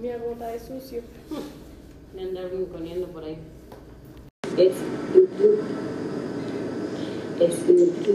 Mira cómo está de sucio. De andar rinconeando por ahí. Es inútil. Es inútil.